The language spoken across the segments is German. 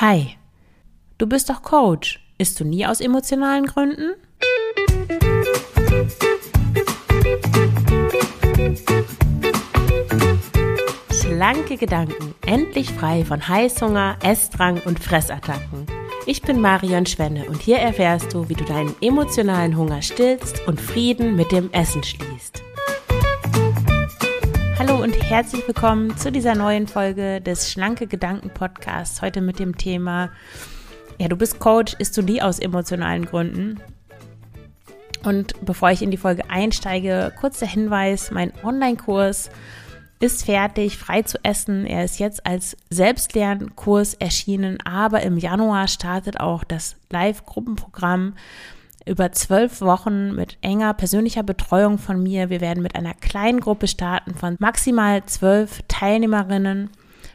Hi, du bist doch Coach. Isst du nie aus emotionalen Gründen? Schlanke Gedanken, endlich frei von Heißhunger, Essdrang und Fressattacken. Ich bin Marion Schwenne und hier erfährst du, wie du deinen emotionalen Hunger stillst und Frieden mit dem Essen schließt. Und herzlich willkommen zu dieser neuen Folge des Schlanke Gedanken Podcasts. Heute mit dem Thema, ja, du bist Coach, isst du nie aus emotionalen Gründen. Und bevor ich in die Folge einsteige, kurz der Hinweis, mein Online-Kurs ist fertig, frei zu essen. Er ist jetzt als Selbstlernkurs erschienen, aber im Januar startet auch das Live-Gruppenprogramm über zwölf Wochen mit enger persönlicher Betreuung von mir. Wir werden mit einer kleinen Gruppe starten von maximal zwölf Teilnehmerinnen.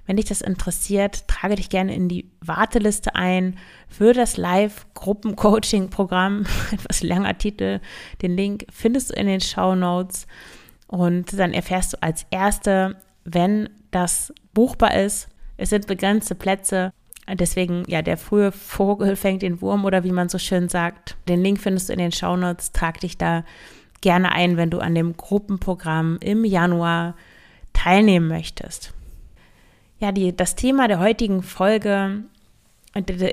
Wenn dich das interessiert, trage dich gerne in die Warteliste ein für das Live-Gruppen-Coaching-Programm. Etwas langer Titel. Den Link findest du in den Show Notes. Und dann erfährst du als Erste, wenn das buchbar ist. Es sind begrenzte Plätze. Deswegen, ja, der frühe Vogel fängt den Wurm oder wie man so schön sagt. Den Link findest du in den Shownotes. Trag dich da gerne ein, wenn du an dem Gruppenprogramm im Januar teilnehmen möchtest. Ja, die, das Thema der heutigen Folge,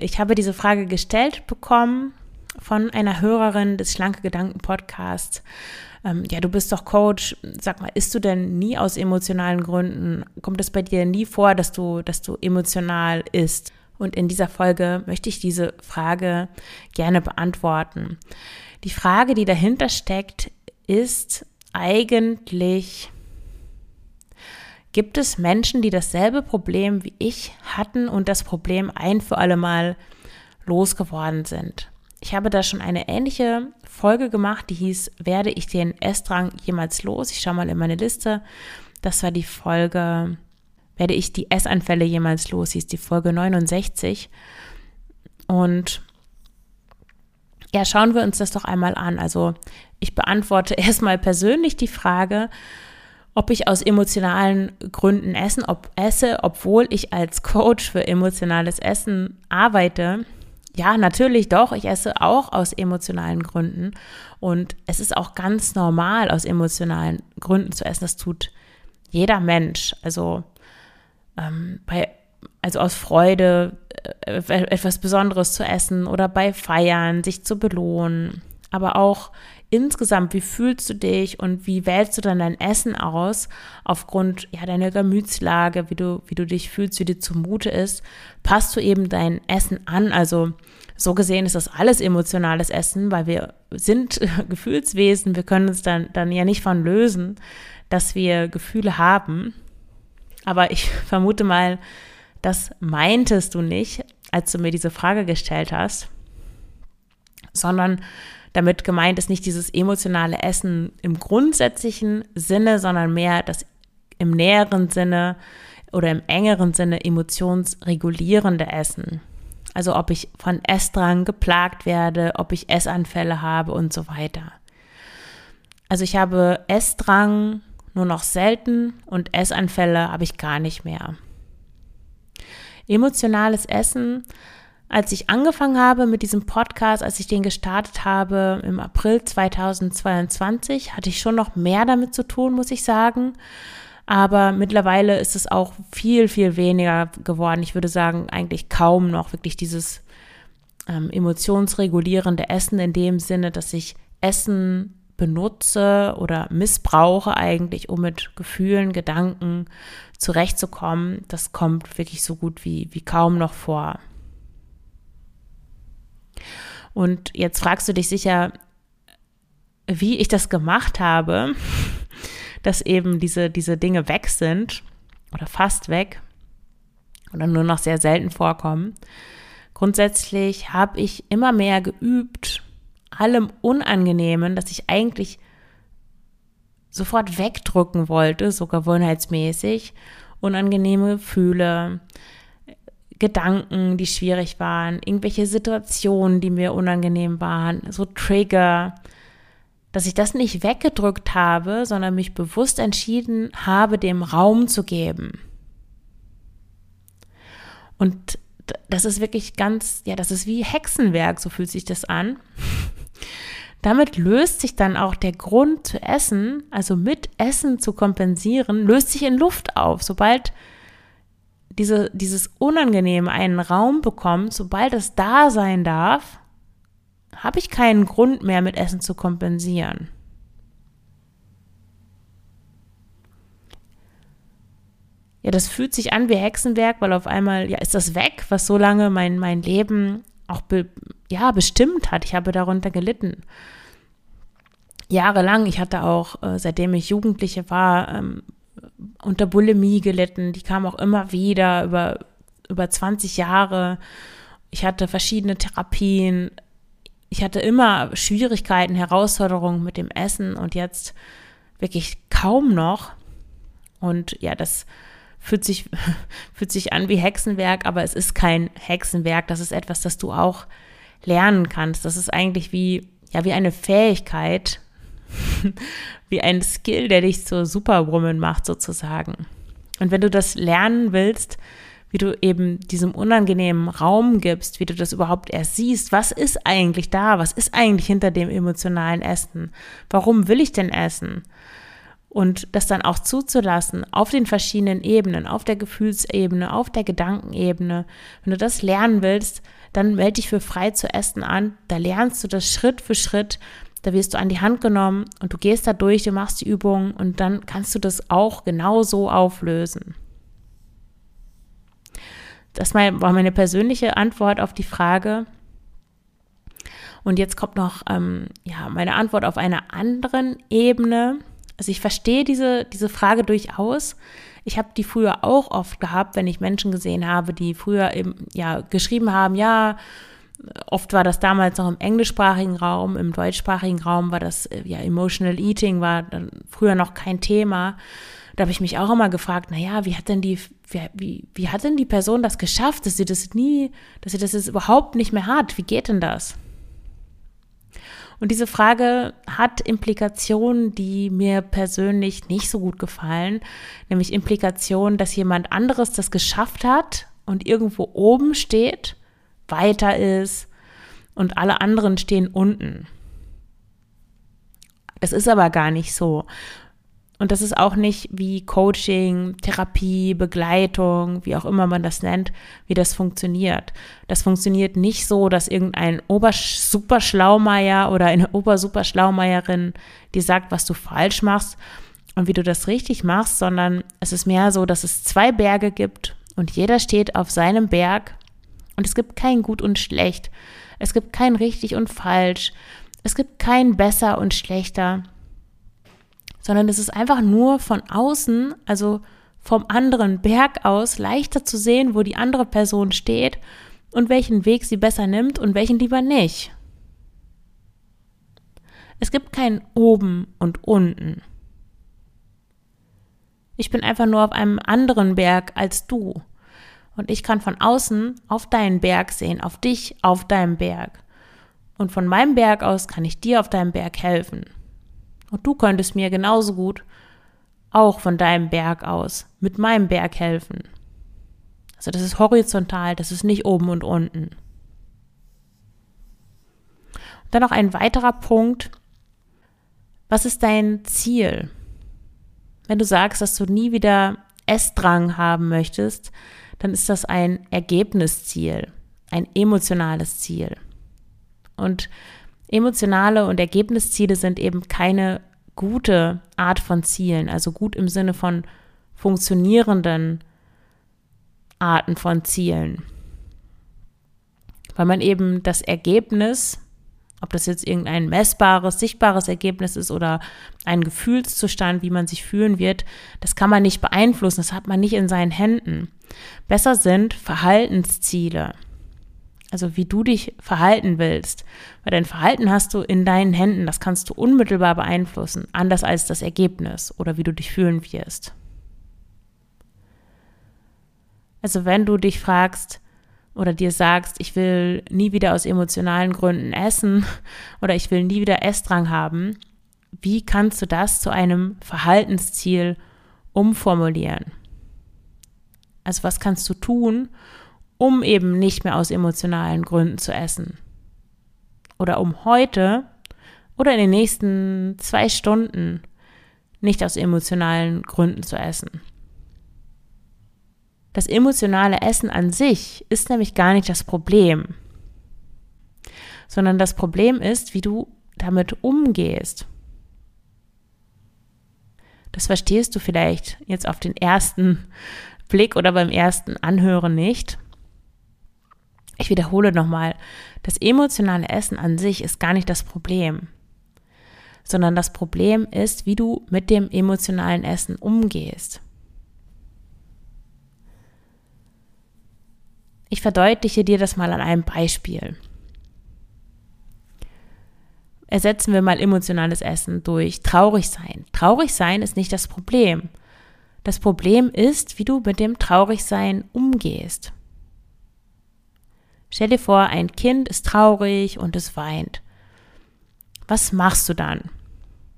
ich habe diese Frage gestellt bekommen von einer Hörerin des Schlanke Gedanken Podcasts. Ähm, ja, du bist doch Coach. Sag mal, isst du denn nie aus emotionalen Gründen? Kommt es bei dir nie vor, dass du, dass du emotional isst? Und in dieser Folge möchte ich diese Frage gerne beantworten. Die Frage, die dahinter steckt, ist eigentlich, gibt es Menschen, die dasselbe Problem wie ich hatten und das Problem ein für alle Mal losgeworden sind? Ich habe da schon eine ähnliche Folge gemacht, die hieß, werde ich den Essdrang jemals los? Ich schaue mal in meine Liste. Das war die Folge werde ich die Essanfälle jemals los, hieß die Folge 69. Und ja, schauen wir uns das doch einmal an. Also ich beantworte erstmal persönlich die Frage, ob ich aus emotionalen Gründen essen, ob esse, obwohl ich als Coach für emotionales Essen arbeite. Ja, natürlich doch. Ich esse auch aus emotionalen Gründen. Und es ist auch ganz normal, aus emotionalen Gründen zu essen. Das tut jeder Mensch. Also ähm, bei, also aus Freude äh, etwas Besonderes zu essen oder bei Feiern sich zu belohnen. Aber auch insgesamt, wie fühlst du dich und wie wählst du dann dein Essen aus aufgrund ja deiner Gemütslage, wie du wie du dich fühlst, wie dir zumute ist, passt du eben dein Essen an. Also so gesehen ist das alles emotionales Essen, weil wir sind Gefühlswesen, wir können uns dann dann ja nicht von lösen, dass wir Gefühle haben. Aber ich vermute mal, das meintest du nicht, als du mir diese Frage gestellt hast, sondern damit gemeint ist nicht dieses emotionale Essen im grundsätzlichen Sinne, sondern mehr das im näheren Sinne oder im engeren Sinne emotionsregulierende Essen. Also ob ich von Essdrang geplagt werde, ob ich Essanfälle habe und so weiter. Also ich habe Essdrang nur noch selten und Essanfälle habe ich gar nicht mehr. Emotionales Essen, als ich angefangen habe mit diesem Podcast, als ich den gestartet habe im April 2022, hatte ich schon noch mehr damit zu tun, muss ich sagen. Aber mittlerweile ist es auch viel, viel weniger geworden. Ich würde sagen, eigentlich kaum noch wirklich dieses ähm, emotionsregulierende Essen in dem Sinne, dass ich Essen benutze oder missbrauche eigentlich, um mit Gefühlen, Gedanken zurechtzukommen, das kommt wirklich so gut wie, wie kaum noch vor. Und jetzt fragst du dich sicher, wie ich das gemacht habe, dass eben diese, diese Dinge weg sind oder fast weg oder nur noch sehr selten vorkommen. Grundsätzlich habe ich immer mehr geübt, allem Unangenehmen, das ich eigentlich sofort wegdrücken wollte, so gewohnheitsmäßig, unangenehme Gefühle, Gedanken, die schwierig waren, irgendwelche Situationen, die mir unangenehm waren, so Trigger, dass ich das nicht weggedrückt habe, sondern mich bewusst entschieden habe, dem Raum zu geben. Und das ist wirklich ganz, ja, das ist wie Hexenwerk, so fühlt sich das an. Damit löst sich dann auch der Grund zu essen, also mit Essen zu kompensieren, löst sich in Luft auf. Sobald diese, dieses Unangenehme einen Raum bekommt, sobald es da sein darf, habe ich keinen Grund mehr, mit Essen zu kompensieren. Ja, das fühlt sich an wie Hexenwerk, weil auf einmal, ja, ist das weg, was so lange mein, mein Leben auch be, ja, bestimmt hat. Ich habe darunter gelitten. Jahrelang, ich hatte auch, äh, seitdem ich Jugendliche war, ähm, unter Bulimie gelitten. Die kam auch immer wieder über, über 20 Jahre. Ich hatte verschiedene Therapien. Ich hatte immer Schwierigkeiten, Herausforderungen mit dem Essen und jetzt wirklich kaum noch. Und ja, das fühlt sich, fühlt sich an wie Hexenwerk, aber es ist kein Hexenwerk. Das ist etwas, das du auch lernen kannst. Das ist eigentlich wie, ja, wie eine Fähigkeit, wie ein Skill, der dich zur Superwoman macht, sozusagen. Und wenn du das lernen willst, wie du eben diesem unangenehmen Raum gibst, wie du das überhaupt erst siehst, was ist eigentlich da, was ist eigentlich hinter dem emotionalen Essen, warum will ich denn essen? Und das dann auch zuzulassen auf den verschiedenen Ebenen, auf der Gefühlsebene, auf der Gedankenebene. Wenn du das lernen willst, dann melde dich für frei zu essen an. Da lernst du das Schritt für Schritt. Da wirst du an die Hand genommen und du gehst da durch, du machst die Übung und dann kannst du das auch genauso auflösen. Das war meine persönliche Antwort auf die Frage. Und jetzt kommt noch ähm, ja, meine Antwort auf einer anderen Ebene. Also ich verstehe diese, diese Frage durchaus. Ich habe die früher auch oft gehabt, wenn ich Menschen gesehen habe, die früher eben ja geschrieben haben, ja, oft war das damals noch im englischsprachigen Raum, im deutschsprachigen Raum war das ja emotional eating war dann früher noch kein Thema. Da habe ich mich auch immer gefragt, na ja, wie hat denn die wie, wie, wie hat denn die Person das geschafft, dass sie das nie, dass sie das jetzt überhaupt nicht mehr hat? Wie geht denn das? Und diese Frage hat Implikationen, die mir persönlich nicht so gut gefallen, nämlich Implikationen, dass jemand anderes das geschafft hat und irgendwo oben steht, weiter ist und alle anderen stehen unten. Das ist aber gar nicht so. Und das ist auch nicht wie Coaching, Therapie, Begleitung, wie auch immer man das nennt, wie das funktioniert. Das funktioniert nicht so, dass irgendein Obersuperschlaumeier oder eine Obersuperschlaumeierin dir sagt, was du falsch machst und wie du das richtig machst, sondern es ist mehr so, dass es zwei Berge gibt und jeder steht auf seinem Berg und es gibt kein Gut und Schlecht. Es gibt kein richtig und falsch. Es gibt kein besser und schlechter sondern es ist einfach nur von außen, also vom anderen Berg aus, leichter zu sehen, wo die andere Person steht und welchen Weg sie besser nimmt und welchen lieber nicht. Es gibt kein oben und unten. Ich bin einfach nur auf einem anderen Berg als du. Und ich kann von außen auf deinen Berg sehen, auf dich auf deinem Berg. Und von meinem Berg aus kann ich dir auf deinem Berg helfen. Und du könntest mir genauso gut auch von deinem Berg aus mit meinem Berg helfen. Also das ist horizontal, das ist nicht oben und unten. Und dann noch ein weiterer Punkt. Was ist dein Ziel? Wenn du sagst, dass du nie wieder Essdrang haben möchtest, dann ist das ein Ergebnisziel, ein emotionales Ziel. Und Emotionale und Ergebnisziele sind eben keine gute Art von Zielen, also gut im Sinne von funktionierenden Arten von Zielen. Weil man eben das Ergebnis, ob das jetzt irgendein messbares, sichtbares Ergebnis ist oder ein Gefühlszustand, wie man sich fühlen wird, das kann man nicht beeinflussen, das hat man nicht in seinen Händen. Besser sind Verhaltensziele also wie du dich verhalten willst. Weil dein Verhalten hast du in deinen Händen, das kannst du unmittelbar beeinflussen, anders als das Ergebnis oder wie du dich fühlen wirst. Also wenn du dich fragst oder dir sagst, ich will nie wieder aus emotionalen Gründen essen oder ich will nie wieder Essdrang haben, wie kannst du das zu einem Verhaltensziel umformulieren? Also was kannst du tun, um eben nicht mehr aus emotionalen Gründen zu essen. Oder um heute oder in den nächsten zwei Stunden nicht aus emotionalen Gründen zu essen. Das emotionale Essen an sich ist nämlich gar nicht das Problem, sondern das Problem ist, wie du damit umgehst. Das verstehst du vielleicht jetzt auf den ersten Blick oder beim ersten Anhören nicht. Ich wiederhole nochmal, das emotionale Essen an sich ist gar nicht das Problem, sondern das Problem ist, wie du mit dem emotionalen Essen umgehst. Ich verdeutliche dir das mal an einem Beispiel. Ersetzen wir mal emotionales Essen durch traurig sein. Traurig sein ist nicht das Problem. Das Problem ist, wie du mit dem Traurigsein umgehst. Stell dir vor, ein Kind ist traurig und es weint. Was machst du dann?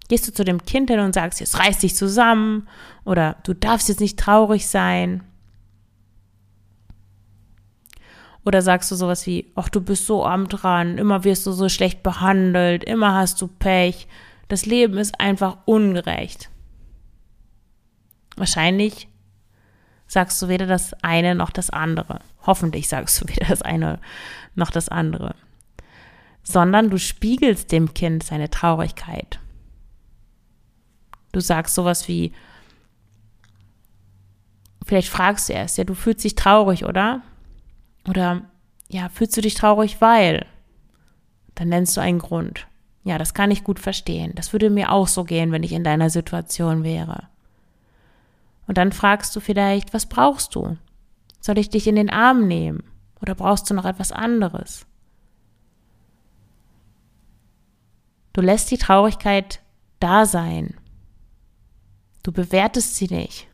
Gehst du zu dem Kind hin und sagst, jetzt reiß dich zusammen oder du darfst jetzt nicht traurig sein? Oder sagst du sowas wie, ach, du bist so arm dran, immer wirst du so schlecht behandelt, immer hast du Pech, das Leben ist einfach ungerecht. Wahrscheinlich sagst du weder das eine noch das andere. Hoffentlich sagst du weder das eine noch das andere. Sondern du spiegelst dem Kind seine Traurigkeit. Du sagst sowas wie, vielleicht fragst du erst, ja, du fühlst dich traurig, oder? Oder ja, fühlst du dich traurig, weil? Dann nennst du einen Grund. Ja, das kann ich gut verstehen. Das würde mir auch so gehen, wenn ich in deiner Situation wäre. Und dann fragst du vielleicht, was brauchst du? Soll ich dich in den Arm nehmen? Oder brauchst du noch etwas anderes? Du lässt die Traurigkeit da sein. Du bewertest sie nicht.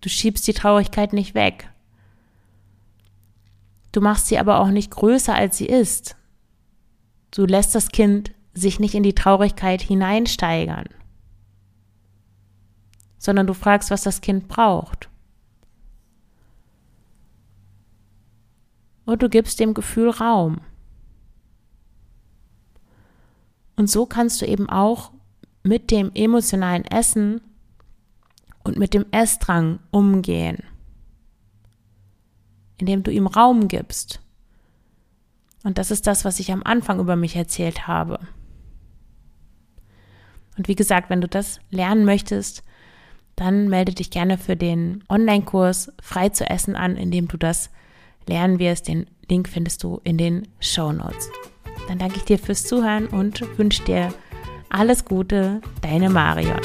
Du schiebst die Traurigkeit nicht weg. Du machst sie aber auch nicht größer, als sie ist. Du lässt das Kind sich nicht in die Traurigkeit hineinsteigern, sondern du fragst, was das Kind braucht. Und du gibst dem Gefühl Raum. Und so kannst du eben auch mit dem emotionalen Essen und mit dem Essdrang umgehen indem du ihm Raum gibst. Und das ist das, was ich am Anfang über mich erzählt habe. Und wie gesagt, wenn du das lernen möchtest, dann melde dich gerne für den Online-Kurs Frei zu essen an, in dem du das lernen wirst. Den Link findest du in den Show Notes. Dann danke ich dir fürs Zuhören und wünsche dir alles Gute, deine Marion.